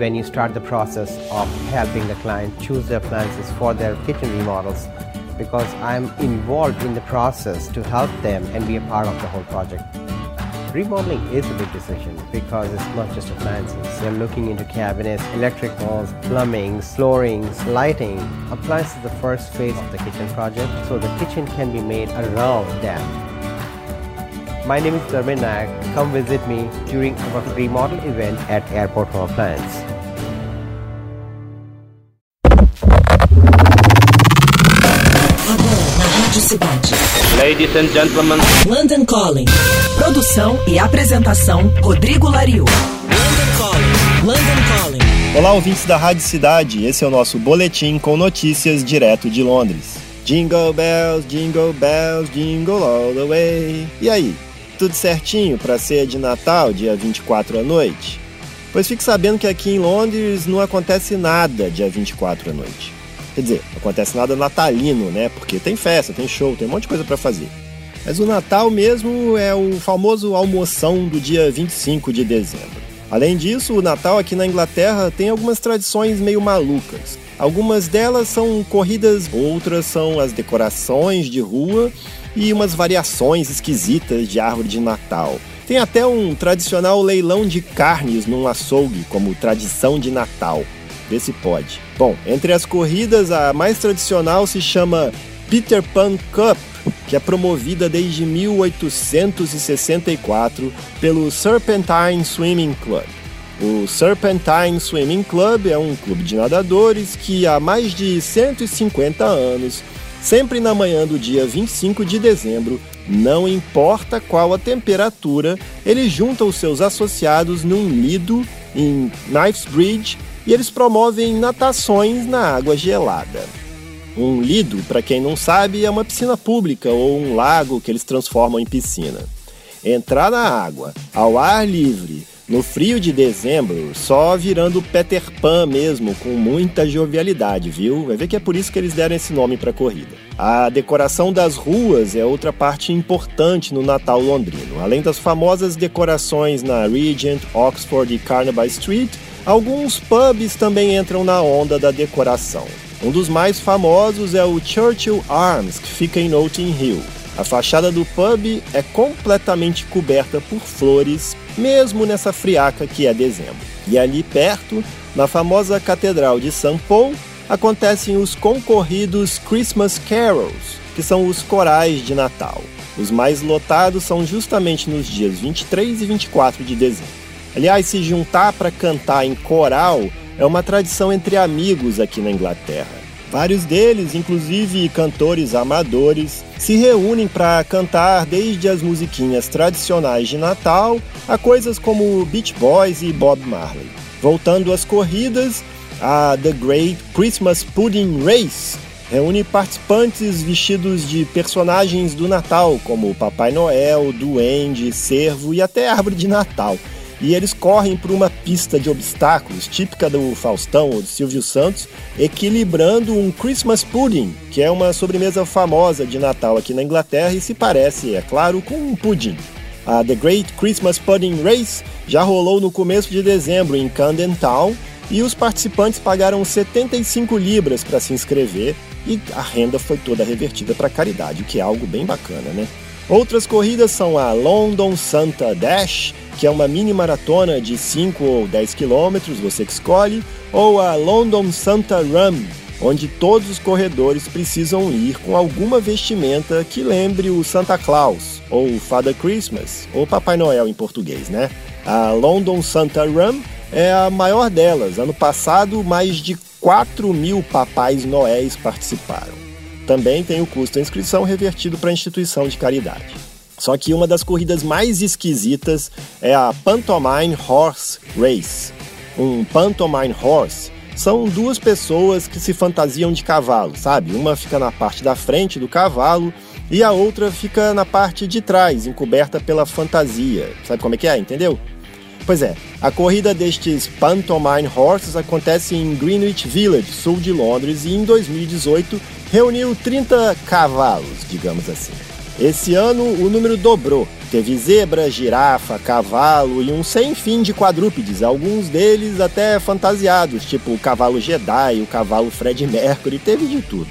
when you start the process of helping the client choose their appliances for their kitchen remodels because I'm involved in the process to help them and be a part of the whole project. Remodeling is a big decision because it's not just appliances. You're looking into cabinets, electric walls, plumbing, flooring, lighting. Appliances is the first phase of the kitchen project, so the kitchen can be made around that. My name is Dharmin Nayak. Come visit me during our remodel event at Airport Home Appliance. Cidade. Ladies and gentlemen. London Calling. Produção e apresentação Rodrigo Lariu. London Calling. London Calling. Olá, ouvintes da Rádio Cidade. Esse é o nosso boletim com notícias direto de Londres. Jingle bells, jingle bells, jingle all the way. E aí, tudo certinho para ceia de Natal, dia 24 à noite? Pois fique sabendo que aqui em Londres não acontece nada dia 24 à noite. Quer dizer, não acontece nada natalino, né? Porque tem festa, tem show, tem um monte de coisa para fazer. Mas o Natal mesmo é o famoso almoção do dia 25 de dezembro. Além disso, o Natal aqui na Inglaterra tem algumas tradições meio malucas. Algumas delas são corridas, outras são as decorações de rua e umas variações esquisitas de árvore de Natal. Tem até um tradicional leilão de carnes num açougue, como tradição de Natal. Vê se pode. Bom, entre as corridas, a mais tradicional se chama Peter Pan Cup, que é promovida desde 1864 pelo Serpentine Swimming Club. O Serpentine Swimming Club é um clube de nadadores que há mais de 150 anos, sempre na manhã do dia 25 de dezembro, não importa qual a temperatura, ele junta os seus associados num lido em Knifesbridge e eles promovem natações na água gelada. Um lido, para quem não sabe, é uma piscina pública ou um lago que eles transformam em piscina. Entrar na água, ao ar livre, no frio de dezembro, só virando Peter Pan mesmo, com muita jovialidade, viu? Vai ver que é por isso que eles deram esse nome para a corrida. A decoração das ruas é outra parte importante no Natal londrino. Além das famosas decorações na Regent, Oxford e Carnaby Street, alguns pubs também entram na onda da decoração. Um dos mais famosos é o Churchill Arms, que fica em Notting Hill. A fachada do pub é completamente coberta por flores, mesmo nessa friaca que é dezembro. E ali perto, na famosa Catedral de St. Paul, acontecem os concorridos Christmas Carols, que são os corais de Natal. Os mais lotados são justamente nos dias 23 e 24 de dezembro. Aliás, se juntar para cantar em coral é uma tradição entre amigos aqui na Inglaterra. Vários deles, inclusive cantores amadores, se reúnem para cantar desde as musiquinhas tradicionais de Natal a coisas como Beach Boys e Bob Marley. Voltando às corridas, a The Great Christmas Pudding Race reúne participantes vestidos de personagens do Natal, como Papai Noel, Duende, Cervo e até Árvore de Natal e eles correm por uma pista de obstáculos típica do Faustão ou do Silvio Santos, equilibrando um Christmas pudding, que é uma sobremesa famosa de Natal aqui na Inglaterra e se parece, é claro, com um pudim. A The Great Christmas Pudding Race já rolou no começo de dezembro em Camden Town e os participantes pagaram 75 libras para se inscrever e a renda foi toda revertida para caridade, o que é algo bem bacana, né? Outras corridas são a London Santa Dash, que é uma mini maratona de 5 ou 10 quilômetros, você que escolhe, ou a London Santa Run, onde todos os corredores precisam ir com alguma vestimenta que lembre o Santa Claus, ou Father Christmas, ou Papai Noel em português, né? A London Santa Run é a maior delas. Ano passado, mais de 4 mil papais noéis participaram. Também tem o custo da inscrição revertido para a instituição de caridade. Só que uma das corridas mais esquisitas é a Pantomime Horse Race. Um Pantomime Horse são duas pessoas que se fantasiam de cavalo, sabe? Uma fica na parte da frente do cavalo e a outra fica na parte de trás, encoberta pela fantasia. Sabe como é que é? Entendeu? Pois é, a corrida destes Pantomime Horses acontece em Greenwich Village, sul de Londres, e em 2018 reuniu 30 cavalos, digamos assim. Esse ano o número dobrou. Teve zebra, girafa, cavalo e um sem fim de quadrúpedes, alguns deles até fantasiados, tipo o cavalo Jedi, o cavalo Fred Mercury, teve de tudo.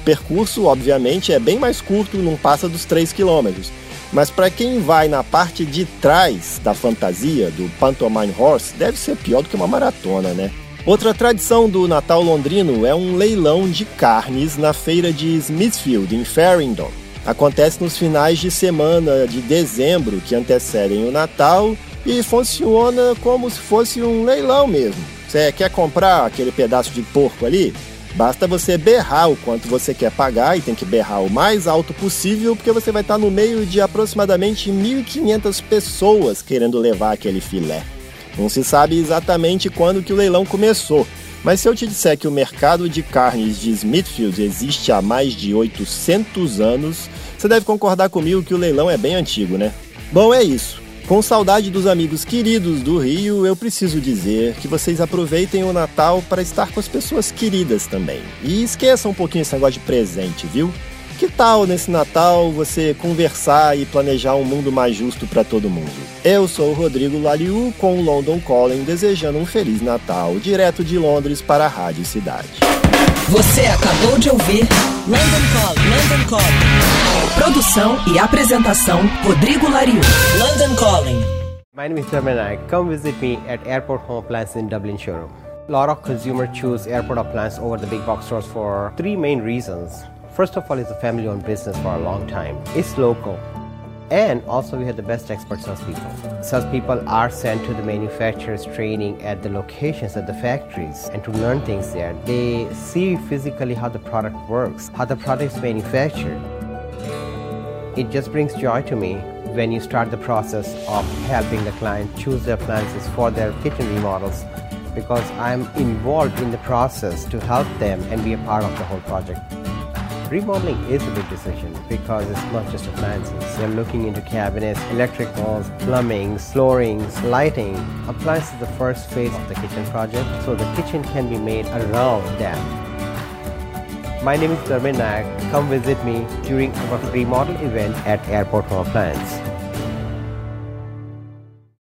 O percurso, obviamente, é bem mais curto, não passa dos 3 quilômetros, mas para quem vai na parte de trás da fantasia, do Pantomime Horse, deve ser pior do que uma maratona, né? Outra tradição do Natal londrino é um leilão de carnes na feira de Smithfield, em Farringdon. Acontece nos finais de semana de dezembro que antecedem o Natal e funciona como se fosse um leilão mesmo. Você quer comprar aquele pedaço de porco ali? Basta você berrar o quanto você quer pagar e tem que berrar o mais alto possível, porque você vai estar no meio de aproximadamente 1.500 pessoas querendo levar aquele filé. Não se sabe exatamente quando que o leilão começou, mas se eu te disser que o mercado de carnes de Smithfield existe há mais de 800 anos, você deve concordar comigo que o leilão é bem antigo, né? Bom, é isso. Com saudade dos amigos queridos do Rio, eu preciso dizer que vocês aproveitem o Natal para estar com as pessoas queridas também. E esqueçam um pouquinho esse negócio de presente, viu? Que tal nesse Natal você conversar e planejar um mundo mais justo para todo mundo? Eu sou o Rodrigo Laliu com o London Calling desejando um feliz Natal direto de Londres para a Rádio Cidade. Você acabou de ouvir London. London Calling. Produção e apresentação Rodrigo Lariu. London Calling. My name is Dharmenak. Come visit me at Airport Home Appliance in Dublin showroom. A lot of consumers choose airport appliance over the big box stores for three main reasons. First of all, it's a family-owned business for a long time. It's local. And also we have the best expert salespeople. Salespeople are sent to the manufacturers training at the locations at the factories and to learn things there. They see physically how the product works, how the product is manufactured. It just brings joy to me when you start the process of helping the client choose their appliances for their kitchen remodels because I'm involved in the process to help them and be a part of the whole project. Remodeling is a big decision because it's not just appliances. You're looking into cabinets, electricals, plumbing, floorings, lighting. Appliances is the first phase of the kitchen project, so the kitchen can be made around that. My name is Dharmin Nayak. Come visit me during our remodel event at Airport Home Appliance.